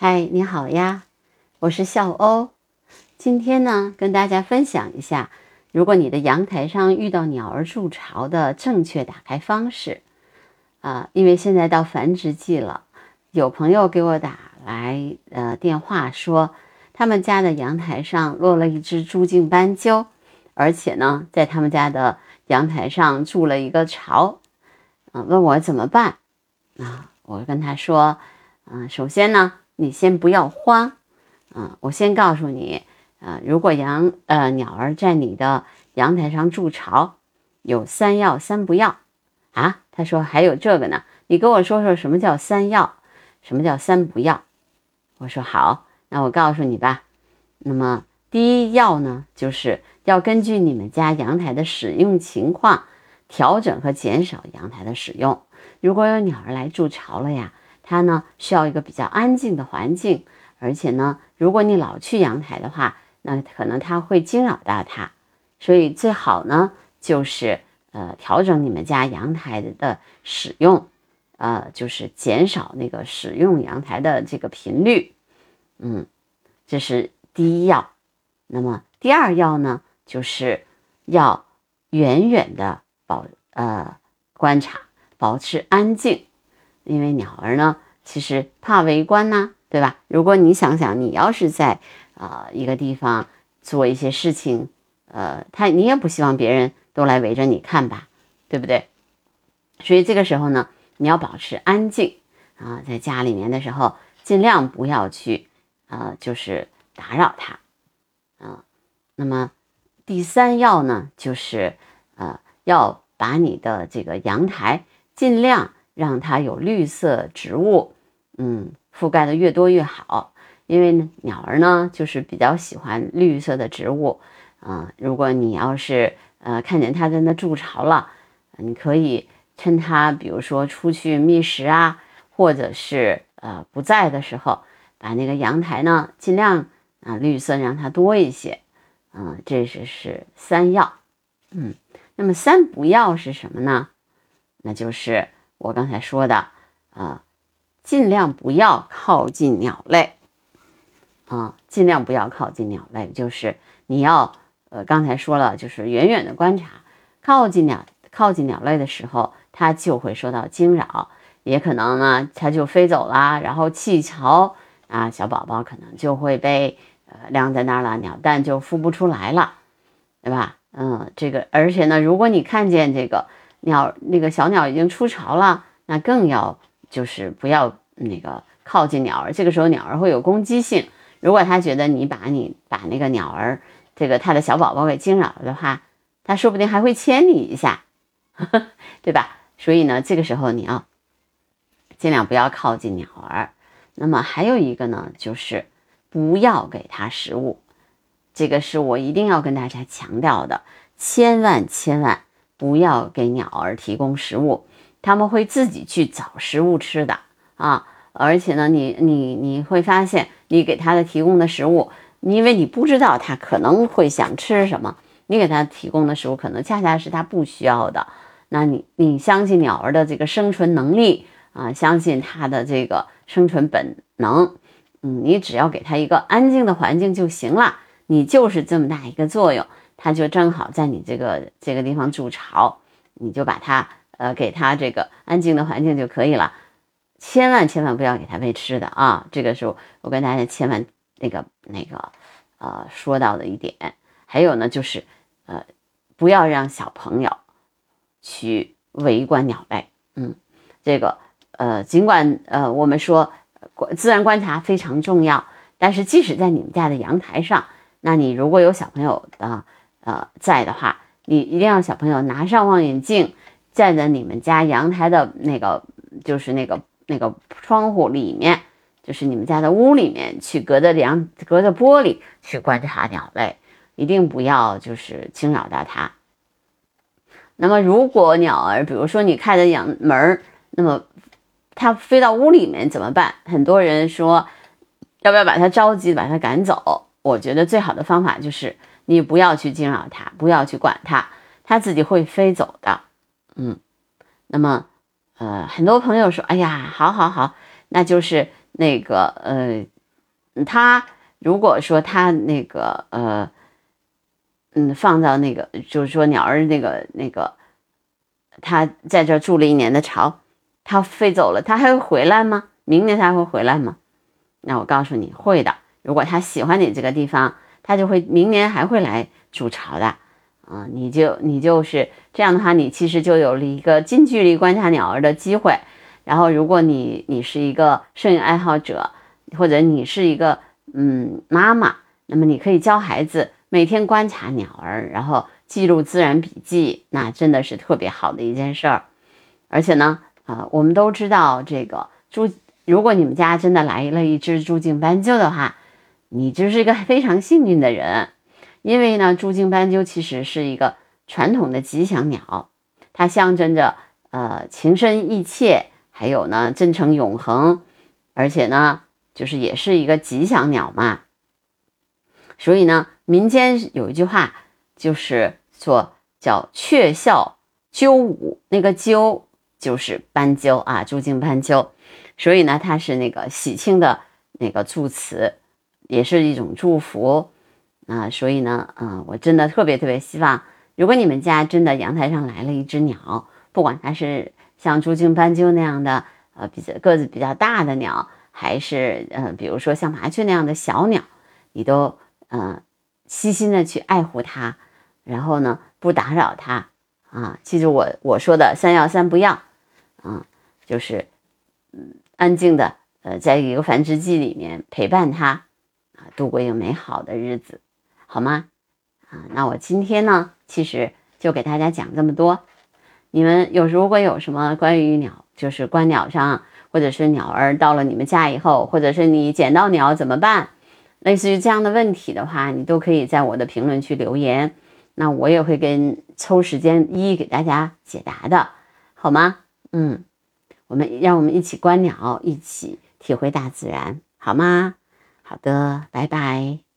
嗨，你好呀，我是笑欧。今天呢，跟大家分享一下，如果你的阳台上遇到鸟儿筑巢的正确打开方式啊。因为现在到繁殖季了，有朋友给我打来呃电话说，他们家的阳台上落了一只朱颈斑鸠，而且呢，在他们家的阳台上筑了一个巢，嗯，问我怎么办啊？我跟他说，嗯，首先呢。你先不要慌，嗯，我先告诉你，啊，如果阳呃鸟儿在你的阳台上筑巢，有三要三不要啊。他说还有这个呢，你跟我说说什么叫三要，什么叫三不要？我说好，那我告诉你吧。那么第一要呢，就是要根据你们家阳台的使用情况，调整和减少阳台的使用。如果有鸟儿来筑巢了呀。它呢需要一个比较安静的环境，而且呢，如果你老去阳台的话，那可能它会惊扰到它，所以最好呢就是呃调整你们家阳台的使用，呃就是减少那个使用阳台的这个频率，嗯，这是第一要。那么第二要呢，就是要远远的保呃观察，保持安静。因为鸟儿呢，其实怕围观呐，对吧？如果你想想，你要是在啊一个地方做一些事情，呃，他你也不希望别人都来围着你看吧，对不对？所以这个时候呢，你要保持安静啊，在家里面的时候，尽量不要去啊，就是打扰它，啊。那么第三要呢，就是呃，要把你的这个阳台尽量。让它有绿色植物，嗯，覆盖的越多越好，因为，鸟儿呢就是比较喜欢绿色的植物，啊，如果你要是呃看见它在那筑巢了，你可以趁它比如说出去觅食啊，或者是呃不在的时候，把那个阳台呢尽量啊绿色让它多一些，嗯，这是是三要，嗯，那么三不要是什么呢？那就是。我刚才说的，啊，尽量不要靠近鸟类，啊，尽量不要靠近鸟类，就是你要，呃，刚才说了，就是远远的观察，靠近鸟，靠近鸟类的时候，它就会受到惊扰，也可能呢，它就飞走了，然后气球啊，小宝宝可能就会被呃晾在那儿了，鸟蛋就孵不出来了，对吧？嗯，这个，而且呢，如果你看见这个。鸟那个小鸟已经出巢了，那更要就是不要那个靠近鸟儿。这个时候鸟儿会有攻击性，如果它觉得你把你把那个鸟儿这个它的小宝宝给惊扰了的话，它说不定还会牵你一下，对吧？所以呢，这个时候你要尽量不要靠近鸟儿。那么还有一个呢，就是不要给它食物，这个是我一定要跟大家强调的，千万千万。不要给鸟儿提供食物，他们会自己去找食物吃的啊！而且呢，你你你会发现，你给它的提供的食物，因为你不知道它可能会想吃什么，你给它提供的食物可能恰恰是它不需要的。那你你相信鸟儿的这个生存能力啊，相信它的这个生存本能，嗯，你只要给它一个安静的环境就行了，你就是这么大一个作用。它就正好在你这个这个地方筑巢，你就把它呃给它这个安静的环境就可以了，千万千万不要给它喂吃的啊！这个是我跟大家千万那个那个呃说到的一点。还有呢，就是呃不要让小朋友去围观鸟类。嗯，这个呃尽管呃我们说观自然观察非常重要，但是即使在你们家的阳台上，那你如果有小朋友的。呃在的话，你一定要小朋友拿上望远镜，站在你们家阳台的那个，就是那个那个窗户里面，就是你们家的屋里面去，隔着两，隔着玻璃去观察鸟类，一定不要就是惊扰到它。那么，如果鸟儿，比如说你开着阳门儿那么它飞到屋里面怎么办？很多人说，要不要把它着急，把它赶走？我觉得最好的方法就是。你不要去惊扰它，不要去管它，它自己会飞走的。嗯，那么，呃，很多朋友说，哎呀，好好好，那就是那个呃，它如果说它那个呃，嗯，放到那个就是说鸟儿那个那个，它在这筑了一年的巢，它飞走了，它还会回来吗？明年它会回来吗？那我告诉你会的。如果它喜欢你这个地方，它就会明年还会来筑巢的。啊，你就你就是这样的话，你其实就有了一个近距离观察鸟儿的机会。然后，如果你你是一个摄影爱好者，或者你是一个嗯妈妈，那么你可以教孩子每天观察鸟儿，然后记录自然笔记，那真的是特别好的一件事儿。而且呢，啊，我们都知道这个朱，如果你们家真的来了一只朱颈斑鸠的话，你就是一个非常幸运的人。因为呢，朱颈斑鸠其实是一个传统的吉祥鸟，它象征着呃情深意切，还有呢真诚永恒，而且呢就是也是一个吉祥鸟嘛。所以呢，民间有一句话就是说叫“雀啸鸠舞”，那个鸠就是斑鸠啊，朱颈斑鸠。所以呢，它是那个喜庆的那个祝词，也是一种祝福。啊，所以呢，啊，我真的特别特别希望，如果你们家真的阳台上来了一只鸟，不管它是像朱颈斑鸠那样的，呃，比较个子比较大的鸟，还是呃，比如说像麻雀那样的小鸟，你都嗯细心的去爱护它，然后呢，不打扰它啊。记住我我说的三要三不要，啊，就是嗯，安静的呃，在一个繁殖季里面陪伴它啊，度过一个美好的日子。好吗？啊，那我今天呢，其实就给大家讲这么多。你们有如果有什么关于鸟，就是观鸟上，或者是鸟儿到了你们家以后，或者是你捡到鸟怎么办，类似于这样的问题的话，你都可以在我的评论区留言，那我也会跟抽时间一一给大家解答的，好吗？嗯，我们让我们一起观鸟，一起体会大自然，好吗？好的，拜拜。